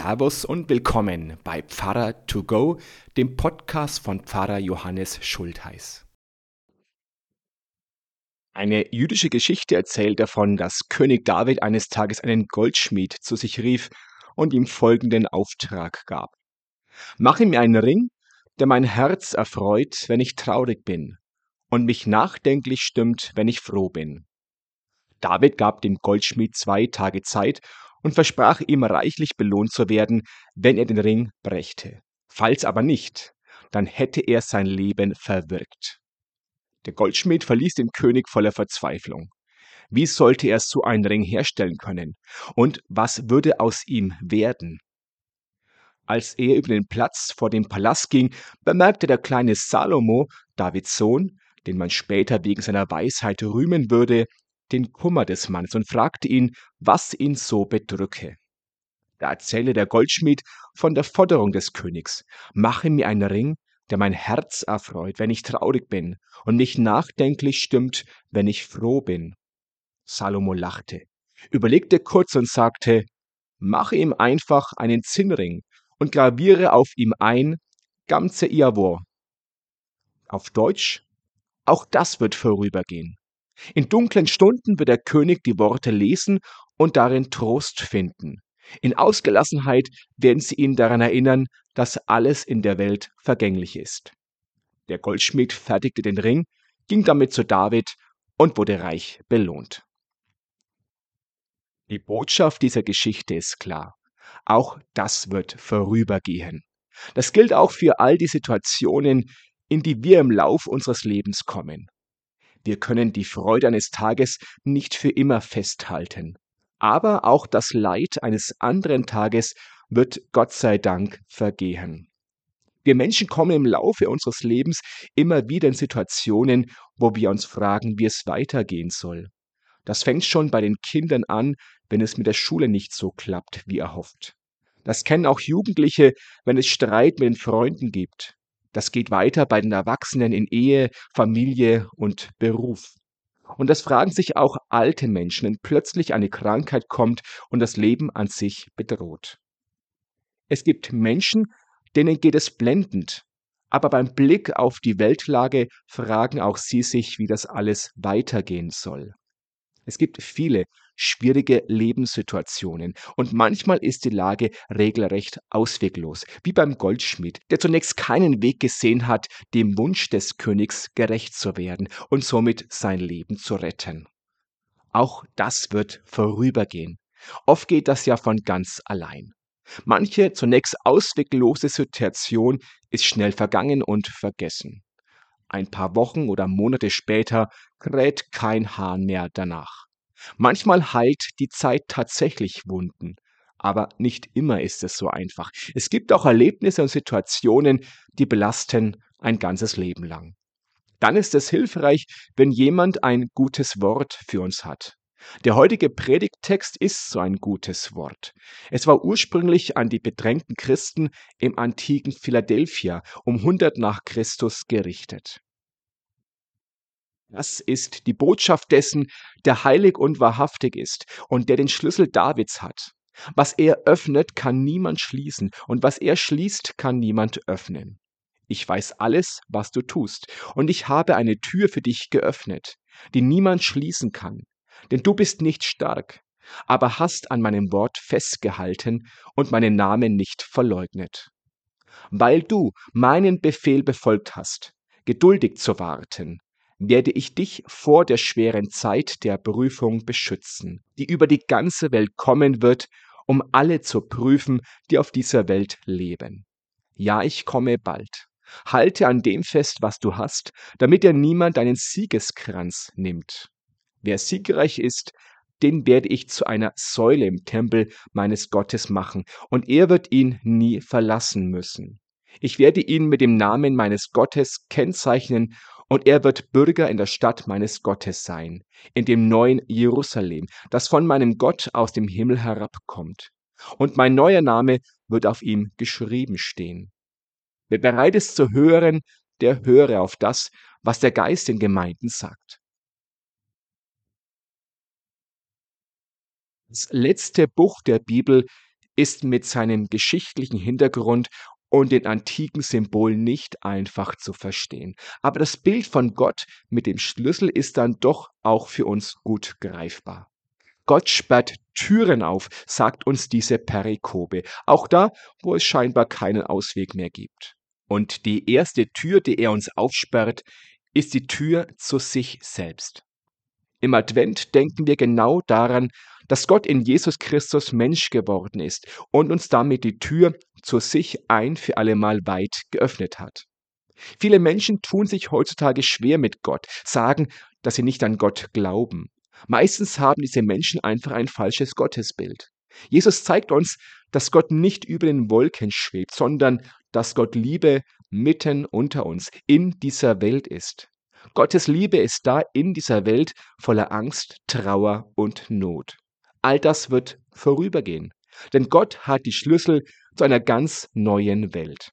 Servus und willkommen bei Pfarrer to go, dem Podcast von Pfarrer Johannes Schultheiß. Eine jüdische Geschichte erzählt davon, dass König David eines Tages einen Goldschmied zu sich rief und ihm folgenden Auftrag gab. Mache mir einen Ring, der mein Herz erfreut, wenn ich traurig bin, und mich nachdenklich stimmt, wenn ich froh bin. David gab dem Goldschmied zwei Tage Zeit, und versprach ihm reichlich belohnt zu werden, wenn er den Ring brächte. Falls aber nicht, dann hätte er sein Leben verwirkt. Der Goldschmied verließ den König voller Verzweiflung. Wie sollte er so einen Ring herstellen können? Und was würde aus ihm werden? Als er über den Platz vor dem Palast ging, bemerkte der kleine Salomo, Davids Sohn, den man später wegen seiner Weisheit rühmen würde, den Kummer des Mannes und fragte ihn, was ihn so bedrücke. Da erzähle der Goldschmied von der Forderung des Königs, mache mir einen Ring, der mein Herz erfreut, wenn ich traurig bin, und mich nachdenklich stimmt, wenn ich froh bin. Salomo lachte, überlegte kurz und sagte, mache ihm einfach einen Zinnring und graviere auf ihm ein, Gamze Iavor. Auf Deutsch, auch das wird vorübergehen. In dunklen Stunden wird der König die Worte lesen und darin Trost finden. In Ausgelassenheit werden sie ihn daran erinnern, dass alles in der Welt vergänglich ist. Der Goldschmied fertigte den Ring, ging damit zu David und wurde reich belohnt. Die Botschaft dieser Geschichte ist klar. Auch das wird vorübergehen. Das gilt auch für all die Situationen, in die wir im Lauf unseres Lebens kommen. Wir können die Freude eines Tages nicht für immer festhalten. Aber auch das Leid eines anderen Tages wird Gott sei Dank vergehen. Wir Menschen kommen im Laufe unseres Lebens immer wieder in Situationen, wo wir uns fragen, wie es weitergehen soll. Das fängt schon bei den Kindern an, wenn es mit der Schule nicht so klappt, wie erhofft. Das kennen auch Jugendliche, wenn es Streit mit den Freunden gibt. Das geht weiter bei den Erwachsenen in Ehe, Familie und Beruf. Und das fragen sich auch alte Menschen, wenn plötzlich eine Krankheit kommt und das Leben an sich bedroht. Es gibt Menschen, denen geht es blendend, aber beim Blick auf die Weltlage fragen auch sie sich, wie das alles weitergehen soll. Es gibt viele schwierige Lebenssituationen und manchmal ist die Lage regelrecht ausweglos, wie beim Goldschmied, der zunächst keinen Weg gesehen hat, dem Wunsch des Königs gerecht zu werden und somit sein Leben zu retten. Auch das wird vorübergehen. Oft geht das ja von ganz allein. Manche zunächst ausweglose Situation ist schnell vergangen und vergessen. Ein paar Wochen oder Monate später kräht kein Hahn mehr danach. Manchmal heilt die Zeit tatsächlich Wunden, aber nicht immer ist es so einfach. Es gibt auch Erlebnisse und Situationen, die belasten ein ganzes Leben lang. Dann ist es hilfreich, wenn jemand ein gutes Wort für uns hat. Der heutige Predigttext ist so ein gutes Wort. Es war ursprünglich an die bedrängten Christen im antiken Philadelphia um 100 nach Christus gerichtet. Das ist die Botschaft dessen, der heilig und wahrhaftig ist und der den Schlüssel Davids hat. Was er öffnet, kann niemand schließen, und was er schließt, kann niemand öffnen. Ich weiß alles, was du tust, und ich habe eine Tür für dich geöffnet, die niemand schließen kann. Denn du bist nicht stark, aber hast an meinem Wort festgehalten und meinen Namen nicht verleugnet. Weil du meinen Befehl befolgt hast, geduldig zu warten, werde ich dich vor der schweren Zeit der Prüfung beschützen, die über die ganze Welt kommen wird, um alle zu prüfen, die auf dieser Welt leben. Ja, ich komme bald. Halte an dem fest, was du hast, damit dir niemand deinen Siegeskranz nimmt. Wer siegreich ist, den werde ich zu einer Säule im Tempel meines Gottes machen, und er wird ihn nie verlassen müssen. Ich werde ihn mit dem Namen meines Gottes kennzeichnen und er wird Bürger in der Stadt meines Gottes sein, in dem neuen Jerusalem, das von meinem Gott aus dem Himmel herabkommt. Und mein neuer Name wird auf ihm geschrieben stehen. Wer bereit ist zu hören, der höre auf das, was der Geist den Gemeinden sagt. Das letzte Buch der Bibel ist mit seinem geschichtlichen Hintergrund und den antiken Symbolen nicht einfach zu verstehen. Aber das Bild von Gott mit dem Schlüssel ist dann doch auch für uns gut greifbar. Gott sperrt Türen auf, sagt uns diese Perikope, auch da, wo es scheinbar keinen Ausweg mehr gibt. Und die erste Tür, die er uns aufsperrt, ist die Tür zu sich selbst. Im Advent denken wir genau daran, dass Gott in Jesus Christus Mensch geworden ist und uns damit die Tür zu sich ein für allemal weit geöffnet hat. Viele Menschen tun sich heutzutage schwer mit Gott, sagen, dass sie nicht an Gott glauben. Meistens haben diese Menschen einfach ein falsches Gottesbild. Jesus zeigt uns, dass Gott nicht über den Wolken schwebt, sondern dass Gott Liebe mitten unter uns in dieser Welt ist. Gottes Liebe ist da in dieser Welt voller Angst, Trauer und Not. All das wird vorübergehen, denn Gott hat die Schlüssel zu einer ganz neuen Welt.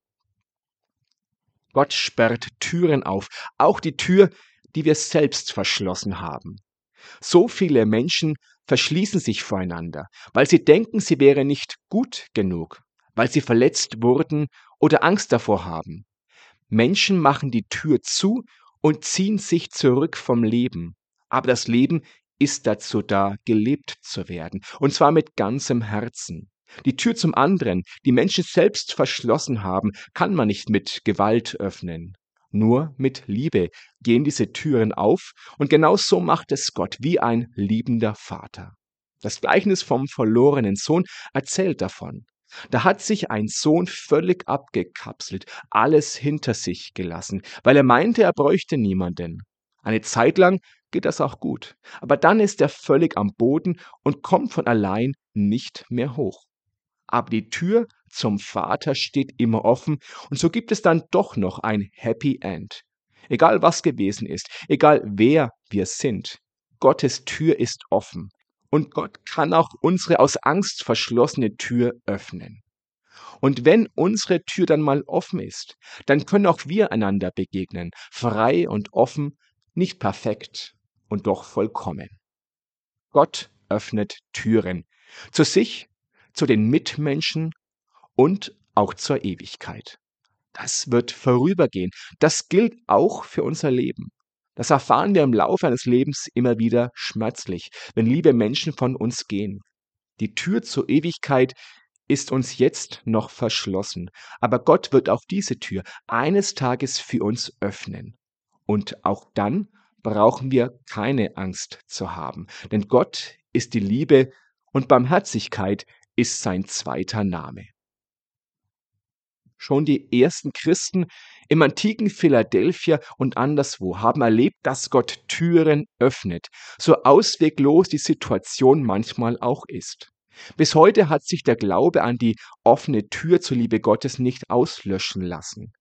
Gott sperrt Türen auf, auch die Tür, die wir selbst verschlossen haben. So viele Menschen verschließen sich voreinander, weil sie denken, sie wären nicht gut genug, weil sie verletzt wurden oder Angst davor haben. Menschen machen die Tür zu und ziehen sich zurück vom Leben. Aber das Leben ist dazu da, gelebt zu werden, und zwar mit ganzem Herzen. Die Tür zum anderen, die Menschen selbst verschlossen haben, kann man nicht mit Gewalt öffnen. Nur mit Liebe gehen diese Türen auf, und genau so macht es Gott, wie ein liebender Vater. Das Gleichnis vom verlorenen Sohn erzählt davon. Da hat sich ein Sohn völlig abgekapselt, alles hinter sich gelassen, weil er meinte, er bräuchte niemanden. Eine Zeit lang geht das auch gut, aber dann ist er völlig am Boden und kommt von allein nicht mehr hoch. Aber die Tür zum Vater steht immer offen und so gibt es dann doch noch ein Happy End. Egal was gewesen ist, egal wer wir sind, Gottes Tür ist offen und Gott kann auch unsere aus Angst verschlossene Tür öffnen. Und wenn unsere Tür dann mal offen ist, dann können auch wir einander begegnen, frei und offen, nicht perfekt und doch vollkommen. Gott öffnet Türen zu sich, zu den Mitmenschen und auch zur Ewigkeit. Das wird vorübergehen. Das gilt auch für unser Leben. Das erfahren wir im Laufe eines Lebens immer wieder schmerzlich, wenn liebe Menschen von uns gehen. Die Tür zur Ewigkeit ist uns jetzt noch verschlossen, aber Gott wird auch diese Tür eines Tages für uns öffnen. Und auch dann brauchen wir keine Angst zu haben, denn Gott ist die Liebe und Barmherzigkeit ist sein zweiter Name. Schon die ersten Christen im antiken Philadelphia und anderswo haben erlebt, dass Gott Türen öffnet, so ausweglos die Situation manchmal auch ist. Bis heute hat sich der Glaube an die offene Tür zur Liebe Gottes nicht auslöschen lassen.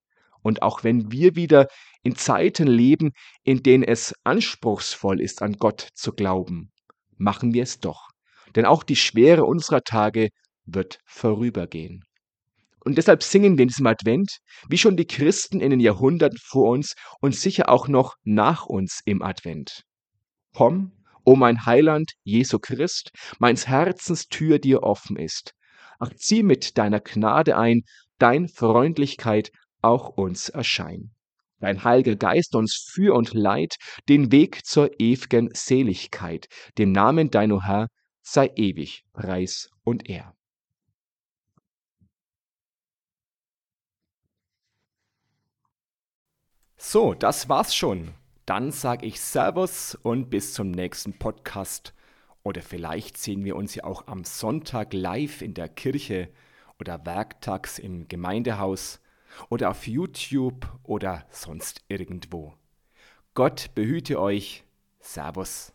Und auch wenn wir wieder in Zeiten leben, in denen es anspruchsvoll ist, an Gott zu glauben, machen wir es doch. Denn auch die Schwere unserer Tage wird vorübergehen. Und deshalb singen wir in diesem Advent, wie schon die Christen in den Jahrhunderten vor uns und sicher auch noch nach uns im Advent. Komm, o mein Heiland, Jesu Christ, meins Herzens Tür dir offen ist. Ach, zieh mit deiner Gnade ein, dein Freundlichkeit auch uns erschein. Dein Heiliger Geist uns für und leid den Weg zur ew'gen Seligkeit. Dem Namen dein, o Herr, sei ewig Preis und Ehr. So, das war's schon. Dann sage ich Servus und bis zum nächsten Podcast. Oder vielleicht sehen wir uns ja auch am Sonntag live in der Kirche oder werktags im Gemeindehaus oder auf YouTube oder sonst irgendwo. Gott behüte euch. Servus.